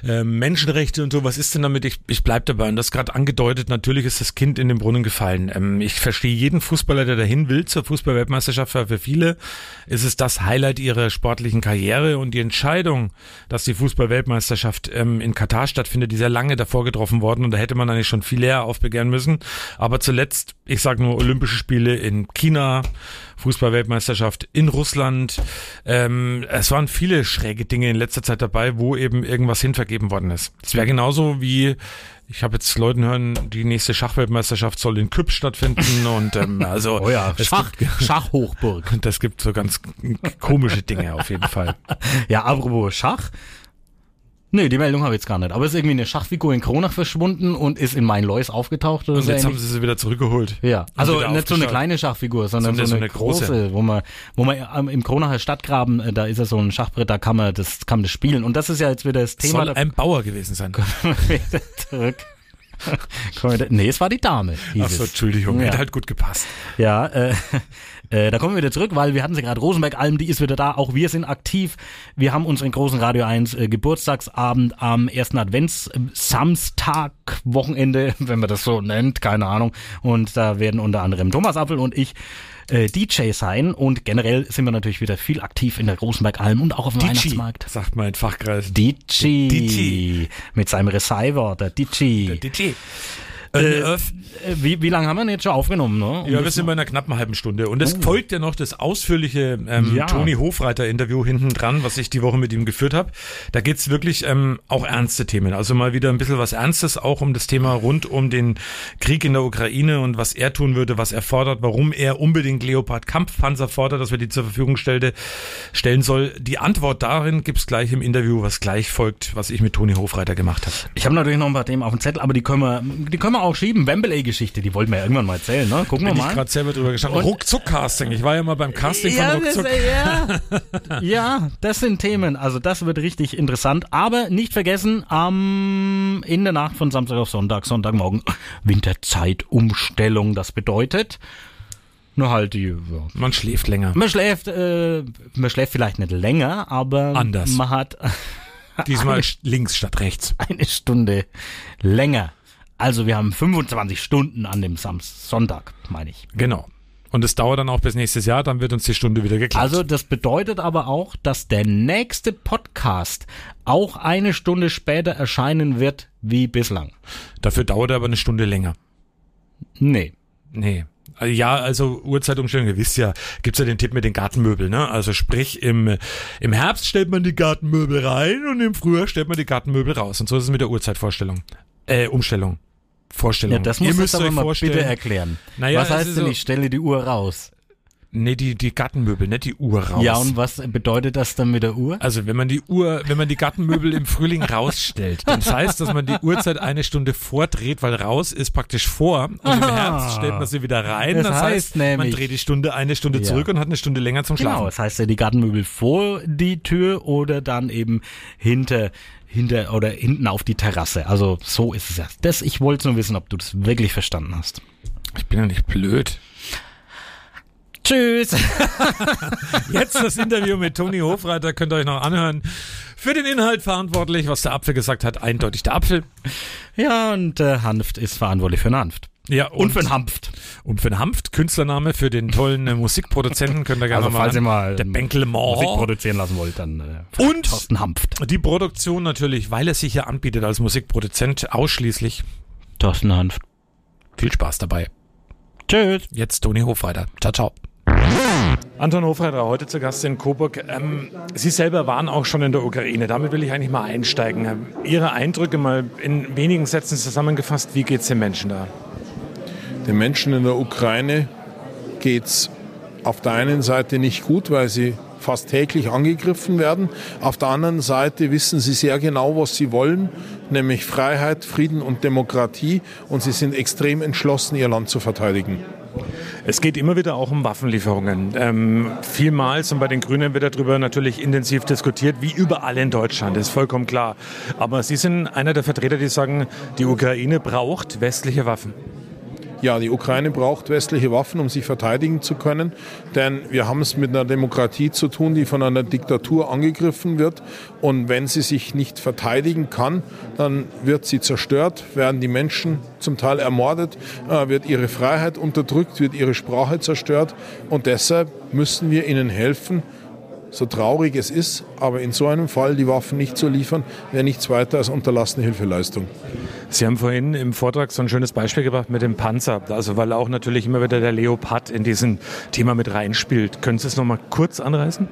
äh, Menschenrechte und so. Was ist denn damit? Ich, ich bleib dabei. Und das gerade angedeutet. Natürlich ist das Kind in den Brunnen gefallen. Ähm, ich verstehe jeden Fußballer, der dahin will zur Fußballweltmeisterschaft. weil Für viele ist es das Highlight ihrer sportlichen Karriere und die Entscheidung, dass die Fußballweltmeisterschaft ähm, in Katar stattfindet, die sehr lange davor getroffen worden und da hätte man eigentlich schon viel eher aufbegehren müssen. Aber zuletzt, ich sage nur Olympische Spiele in China, Fußballweltmeisterschaft in Russland. Ähm, es waren viele schräge Dinge in letzter Zeit dabei, wo eben irgendwas hinvergeben worden ist. Es wäre genauso wie ich habe jetzt Leuten hören, die nächste Schachweltmeisterschaft soll in Küpp stattfinden und ähm, also Oh ja, Schach, gibt, Schachhochburg. und das gibt so ganz komische Dinge auf jeden Fall. Ja, apropos Schach. Nee, die Meldung habe ich jetzt gar nicht. Aber es ist irgendwie eine Schachfigur in Kronach verschwunden und ist in Main-Lois aufgetaucht oder Und so jetzt haben sie sie wieder zurückgeholt. Ja, also nicht so eine kleine Schachfigur, sondern so, eine, so eine große. große, wo man, wo man im Kronacher Stadtgraben, äh, da ist ja so ein Schachbrett, da kann man das, kann man das spielen. Und das ist ja jetzt wieder das Thema. Soll ein Bauer gewesen sein. zurück. Nee, es war die Dame. hieß Achso, es. Entschuldigung, Ja. hätte halt gut gepasst. Ja, äh, äh, da kommen wir wieder zurück, weil wir hatten sie gerade Rosenberg-Alm, die ist wieder da. Auch wir sind aktiv. Wir haben unseren großen Radio 1 äh, Geburtstagsabend am ersten Advents äh, Wochenende, wenn man das so nennt, keine Ahnung. Und da werden unter anderem Thomas Apfel und ich äh, DJ sein und generell sind wir natürlich wieder viel aktiv in der Rosenberg-Alm und auch auf dem Weihnachtsmarkt. sagt man in Fachkreisen. DJ, DJ. mit seinem Receiver, der DJ. DJ. Äh, Äh, äh, wie, wie lange haben wir denn jetzt schon aufgenommen? Ne? Um ja, wir sind bei einer knappen halben Stunde. Und es folgt ja noch das ausführliche ähm, Ja. Toni Hofreiter-Interview hinten dran, was ich die Woche mit ihm geführt habe. Da geht's wirklich ähm, auch ernste Themen. Also mal wieder ein bisschen was Ernstes, auch um das Thema rund um den Krieg in der Ukraine und was er tun würde, was er fordert, warum er unbedingt Leopard-Kampfpanzer fordert, dass wir die zur Verfügung stellte, stellen soll. Die Antwort darin gibt's gleich im Interview, was gleich folgt, was ich mit Toni Hofreiter gemacht habe. Ich habe natürlich noch ein paar Themen auf dem Zettel, aber die können wir, die können wir auch schieben. Wembley-Geschichte, die wollten wir ja irgendwann mal erzählen, ne? Gucken Bin wir ich mal. gerade selber drüber gestanden. Ruckzuck-Casting. Ich war ja mal beim Casting von Ruckzuck. ja. ja, das sind Themen. Also das wird richtig interessant. Aber nicht vergessen, am in der Nacht von Samstag auf Sonntag, Sonntagmorgen, Winterzeitumstellung. Das bedeutet, nur halt die. Ja. Man schläft länger. Man schläft, äh, man schläft vielleicht nicht länger, aber Anders. man hat Diesmal links statt rechts. Eine Stunde länger. Also wir haben 25 Stunden an dem Samstag, Sonntag, meine ich. Genau. Und es dauert dann auch bis nächstes Jahr, dann wird uns die Stunde wieder geklappt. Also das bedeutet aber auch, dass der nächste Podcast auch eine Stunde später erscheinen wird wie bislang. Dafür dauert er aber eine Stunde länger. Nee. Nee. Ja, also Uhrzeitumstellung, ihr wisst ja, gibt's ja den Tipp mit den Gartenmöbeln, ne? Also sprich, im, im Herbst stellt man die Gartenmöbel rein und im Frühjahr stellt man die Gartenmöbel raus. Und so ist es mit der Uhrzeitvorstellung. Äh, Umstellung. Vorstellung. Ja, das Ihr muss müsst jetzt aber euch mal vorstellen, bitte erklären. Naja, was heißt denn, so- ich stelle die Uhr raus? Nee, die, die Gartenmöbel, nicht die Uhr raus. Ja, und was bedeutet das dann mit der Uhr? Also wenn man die Uhr, wenn man die Gartenmöbel im Frühling rausstellt, dann das heißt, dass man die Uhrzeit eine Stunde vordreht, weil raus ist praktisch vor und im Aha. Herbst stellt man sie wieder rein. Das Das, heißt heißt, man nämlich- dreht die Stunde eine Stunde Ja. zurück und hat eine Stunde länger zum Genau, Schlafen. das heißt ja die Gartenmöbel vor die Tür oder dann eben hinter hinter oder hinten auf die Terrasse. Also so ist es ja. Das, ich wollte nur wissen, ob du das wirklich verstanden hast. Ich bin ja nicht blöd. Tschüss. Jetzt das Interview mit Toni Hofreiter könnt ihr euch noch anhören. Für den Inhalt verantwortlich, was der Apfel gesagt hat, eindeutig der Apfel. Ja, und äh, Hanft ist verantwortlich für den Hanft. Ja, Und, für den Hanft. Und für den Hanft, Künstlername für den tollen äh, Musikproduzenten, könnt ihr gerne Also mal falls ihr mal Der. Musik produzieren lassen wollt, dann äh, Und- Thorsten Hanft. Die Produktion natürlich, weil er sich ja anbietet als Musikproduzent ausschließlich. Thorsten Hanft. Viel Spaß dabei. Tschüss. Jetzt Toni Hofreiter. Ciao, ciao. Anton Hofreiter, heute zu Gast in Coburg. Ähm, Sie selber waren auch schon in der Ukraine. Damit will ich eigentlich mal einsteigen. Ihre Eindrücke mal in wenigen Sätzen zusammengefasst. Wie geht's den Menschen da? Den Menschen in der Ukraine geht es auf der einen Seite nicht gut, weil sie fast täglich angegriffen werden. Auf der anderen Seite wissen sie sehr genau, was sie wollen, nämlich Freiheit, Frieden und Demokratie. Und sie sind extrem entschlossen, ihr Land zu verteidigen. Es geht immer wieder auch um Waffenlieferungen. Ähm, vielmals, und bei den Grünen wird darüber natürlich intensiv diskutiert, wie überall in Deutschland, ist vollkommen klar. Aber Sie sind einer der Vertreter, die sagen, die Ukraine braucht westliche Waffen. Ja, die Ukraine braucht westliche Waffen, um sich verteidigen zu können, denn wir haben es mit einer Demokratie zu tun, die von einer Diktatur angegriffen wird. Und wenn sie sich nicht verteidigen kann, dann wird sie zerstört, werden die Menschen zum Teil ermordet, äh, wird ihre Freiheit unterdrückt, wird ihre Sprache zerstört. Und deshalb müssen wir ihnen helfen, so traurig es ist, aber in so einem Fall die Waffen nicht zu liefern, wäre nichts weiter als unterlassene Hilfeleistung. Sie haben vorhin im Vortrag so ein schönes Beispiel gebracht mit dem Panzer, also weil auch natürlich immer wieder der Leopard in diesem Thema mit reinspielt. Können Sie es nochmal kurz anreißen?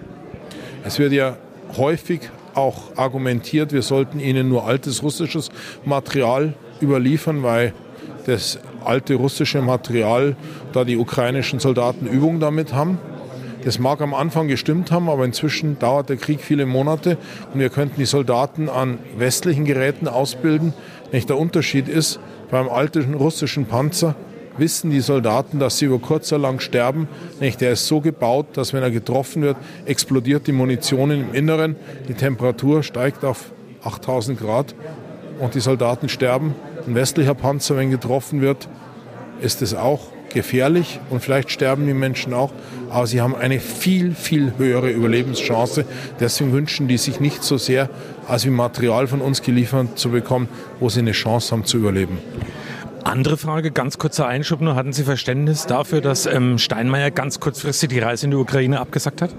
Es wird ja häufig auch argumentiert, wir sollten ihnen nur altes russisches Material überliefern, weil das alte russische Material, da die ukrainischen Soldaten Übung damit haben. Das mag am Anfang gestimmt haben, aber inzwischen dauert der Krieg viele Monate und wir könnten die Soldaten an westlichen Geräten ausbilden. Nicht der Unterschied ist, beim alten russischen Panzer wissen die Soldaten, dass sie über kurz oder lang sterben. Nicht? Der ist so gebaut, dass wenn er getroffen wird, explodiert die Munition im Inneren, die Temperatur steigt auf 8000 Grad und die Soldaten sterben. Ein westlicher Panzer, wenn getroffen wird, ist es auch gefährlich und vielleicht sterben die Menschen auch, aber sie haben eine viel, viel höhere Überlebenschance. Deswegen wünschen die sich nicht so sehr, als wie Material von uns geliefert zu bekommen, wo sie eine Chance haben zu überleben. Andere Frage, ganz kurzer Einschub nur. Hatten Sie Verständnis dafür, dass ähm, Steinmeier ganz kurzfristig die Reise in die Ukraine abgesagt hat?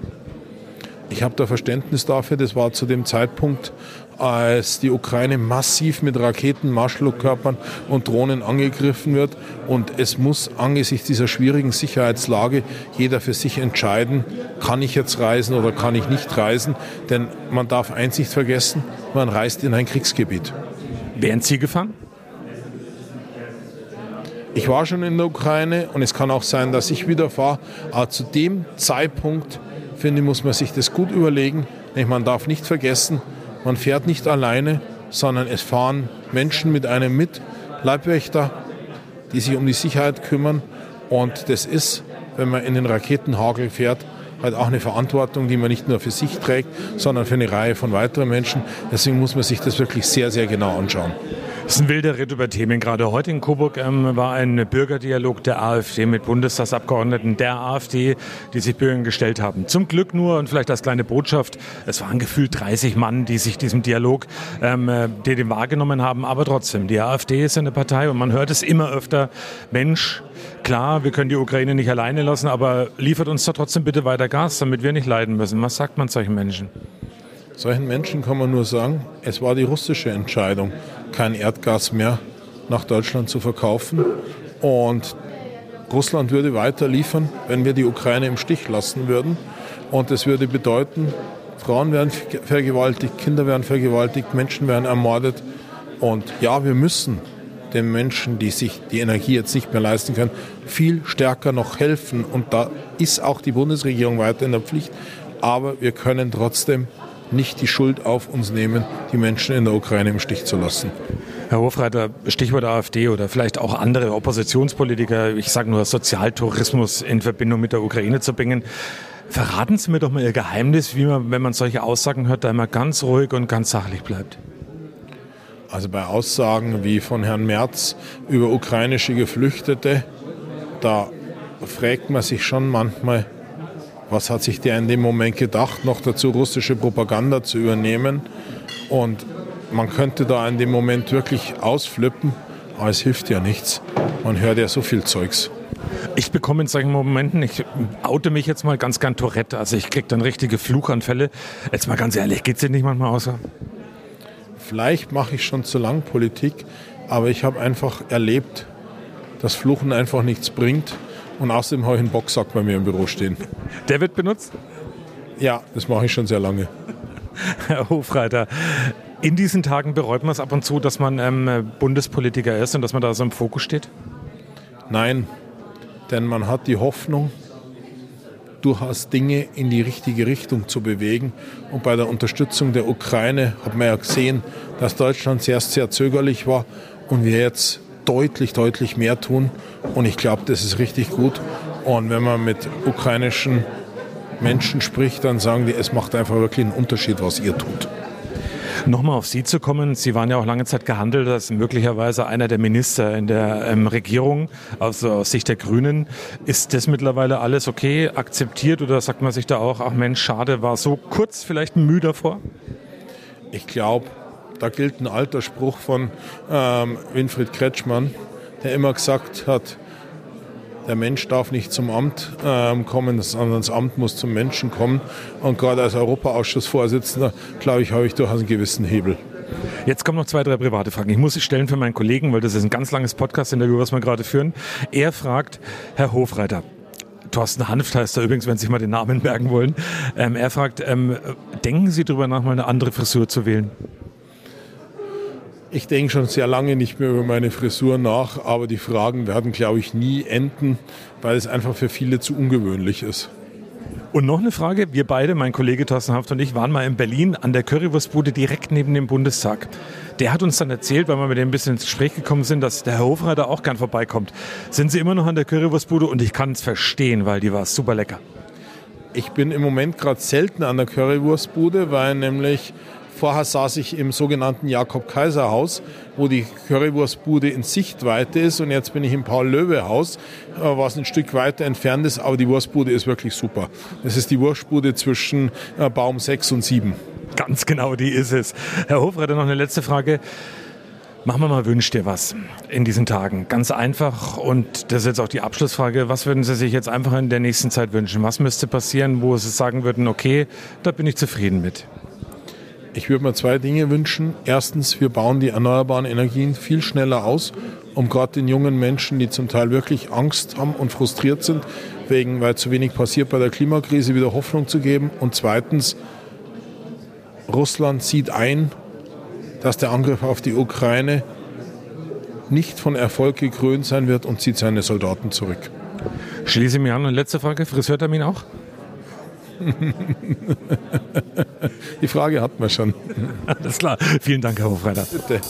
Ich habe da Verständnis dafür. Das war zu dem Zeitpunkt, als die Ukraine massiv mit Raketen, Marschflugkörpern und Drohnen angegriffen wird. Und es muss angesichts dieser schwierigen Sicherheitslage jeder für sich entscheiden, kann ich jetzt reisen oder kann ich nicht reisen. Denn man darf eins nicht vergessen, man reist in ein Kriegsgebiet. Wären Sie gefahren? Ich war schon in der Ukraine und es kann auch sein, dass ich wieder fahre. Aber zu dem Zeitpunkt, finde ich, muss man sich das gut überlegen. Man darf nicht vergessen, man fährt nicht alleine, sondern es fahren Menschen mit einem mit, Leibwächter, die sich um die Sicherheit kümmern. Und das ist, wenn man in den Raketenhagel fährt, halt auch eine Verantwortung, die man nicht nur für sich trägt, sondern für eine Reihe von weiteren Menschen. Deswegen muss man sich das wirklich sehr, sehr genau anschauen. Das ist ein wilder Ritt über Themen. Gerade heute in Coburg ähm, war ein Bürgerdialog der AfD mit Bundestagsabgeordneten der AfD, die sich Bürgern gestellt haben. Zum Glück nur und vielleicht als kleine Botschaft, es waren gefühlt 30 Mann, die sich diesem Dialog, ähm, äh, die den wahrgenommen haben. Aber trotzdem, die AfD ist eine Partei und man hört es immer öfter, Mensch, klar, wir können die Ukraine nicht alleine lassen, aber liefert uns da trotzdem bitte weiter Gas, damit wir nicht leiden müssen. Was sagt man solchen Menschen? Solchen Menschen kann man nur sagen, es war die russische Entscheidung, kein Erdgas mehr nach Deutschland zu verkaufen. Und Russland würde weiter liefern, wenn wir die Ukraine im Stich lassen würden. Und das würde bedeuten, Frauen werden vergewaltigt, Kinder werden vergewaltigt, Menschen werden ermordet. Und ja, wir müssen den Menschen, die sich die Energie jetzt nicht mehr leisten können, viel stärker noch helfen. Und da ist auch die Bundesregierung weiter in der Pflicht. Aber wir können trotzdem nicht die Schuld auf uns nehmen, die Menschen in der Ukraine im Stich zu lassen. Herr Hofreiter, Stichwort AfD oder vielleicht auch andere Oppositionspolitiker, ich sage nur Sozialtourismus in Verbindung mit der Ukraine zu bringen. Verraten Sie mir doch mal Ihr Geheimnis, wie man, wenn man solche Aussagen hört, da immer ganz ruhig und ganz sachlich bleibt. Also bei Aussagen wie von Herrn Merz über ukrainische Geflüchtete, da fragt man sich schon manchmal, was hat sich der in dem Moment gedacht, noch dazu russische Propaganda zu übernehmen. Und man könnte da in dem Moment wirklich ausflippen, aber es hilft ja nichts. Man hört ja so viel Zeugs. Ich bekomme in solchen Momenten, ich oute mich jetzt mal ganz gern Tourette, also ich kriege dann richtige Fluchanfälle. Jetzt mal ganz ehrlich, geht es dir nicht manchmal außer? Vielleicht mache ich schon zu lang Politik, aber ich habe einfach erlebt, dass Fluchen einfach nichts bringt und außerdem habe ich einen Boxsack bei mir im Büro stehen. Der wird benutzt? Ja, das mache ich schon sehr lange. Herr Hofreiter, in diesen Tagen bereut man es ab und zu, dass man ähm, Bundespolitiker ist und dass man da so im Fokus steht? Nein, denn man hat die Hoffnung, durchaus Dinge in die richtige Richtung zu bewegen. Und bei der Unterstützung der Ukraine hat man ja gesehen, dass Deutschland zuerst sehr zögerlich war und wir jetzt deutlich, deutlich mehr tun. Und ich glaube, das ist richtig gut. Und wenn man mit ukrainischen Menschen spricht, dann sagen die, es macht einfach wirklich einen Unterschied, was ihr tut. Nochmal auf Sie zu kommen. Sie waren ja auch lange Zeit gehandelt als möglicherweise einer der Minister in der ähm, Regierung, also aus Sicht der Grünen. Ist das mittlerweile alles okay, akzeptiert oder sagt man sich da auch, ach Mensch, schade, war so kurz vielleicht müde davor? Ich glaube, da gilt ein alter Spruch von ähm, Winfried Kretschmann, der immer gesagt hat, der Mensch darf nicht zum Amt ähm, kommen, sondern das Amt muss zum Menschen kommen. Und gerade als Europaausschussvorsitzender, glaube ich, habe ich durchaus einen gewissen Hebel. Jetzt kommen noch zwei, drei private Fragen. Ich muss sie stellen für meinen Kollegen, weil das ist ein ganz langes Podcast-Interview, was wir gerade führen. Er fragt, Herr Hofreiter, Thorsten Hanft heißt er übrigens, wenn Sie mal den Namen merken wollen. Ähm, er fragt, ähm, denken Sie darüber nach, mal eine andere Frisur zu wählen? Ich denke schon sehr lange nicht mehr über meine Frisur nach, aber die Fragen werden, glaube ich, nie enden, weil es einfach für viele zu ungewöhnlich ist. Und noch eine Frage. Wir beide, mein Kollege Thorsten Haft und ich, waren mal in Berlin an der Currywurstbude direkt neben dem Bundestag. Der hat uns dann erzählt, weil wir mit dem ein bisschen ins Gespräch gekommen sind, dass der Herr Hofreiter auch gern vorbeikommt. Sind Sie immer noch an der Currywurstbude? Und ich kann es verstehen, weil die war super lecker. Ich bin im Moment gerade selten an der Currywurstbude, weil nämlich Vorher saß ich im sogenannten Jakob-Kaiser-Haus, wo die Currywurstbude in Sichtweite ist. Und jetzt bin ich im Paul-Löwe-Haus, äh, was ein Stück weiter entfernt ist. Aber die Wurstbude ist wirklich super. Das ist die Wurstbude zwischen äh, Baum 6 und 7. Ganz genau, die ist es. Herr Hofreiter, noch eine letzte Frage. Machen wir mal, wünscht dir was in diesen Tagen? Ganz einfach und das ist jetzt auch die Abschlussfrage. Was würden Sie sich jetzt einfach in der nächsten Zeit wünschen? Was müsste passieren, wo Sie sagen würden, okay, da bin ich zufrieden mit? Ich würde mir zwei Dinge wünschen. Erstens, wir bauen die erneuerbaren Energien viel schneller aus, um gerade den jungen Menschen, die zum Teil wirklich Angst haben und frustriert sind, wegen, weil zu wenig passiert bei der Klimakrise, wieder Hoffnung zu geben. Und zweitens, Russland sieht ein, dass der Angriff auf die Ukraine nicht von Erfolg gekrönt sein wird und zieht seine Soldaten zurück. Schließe mich an. Und letzte Frage, Friseurtermin auch? Die Frage hat man schon. Alles klar. Vielen Dank, Herr Hofreiter. Bitte.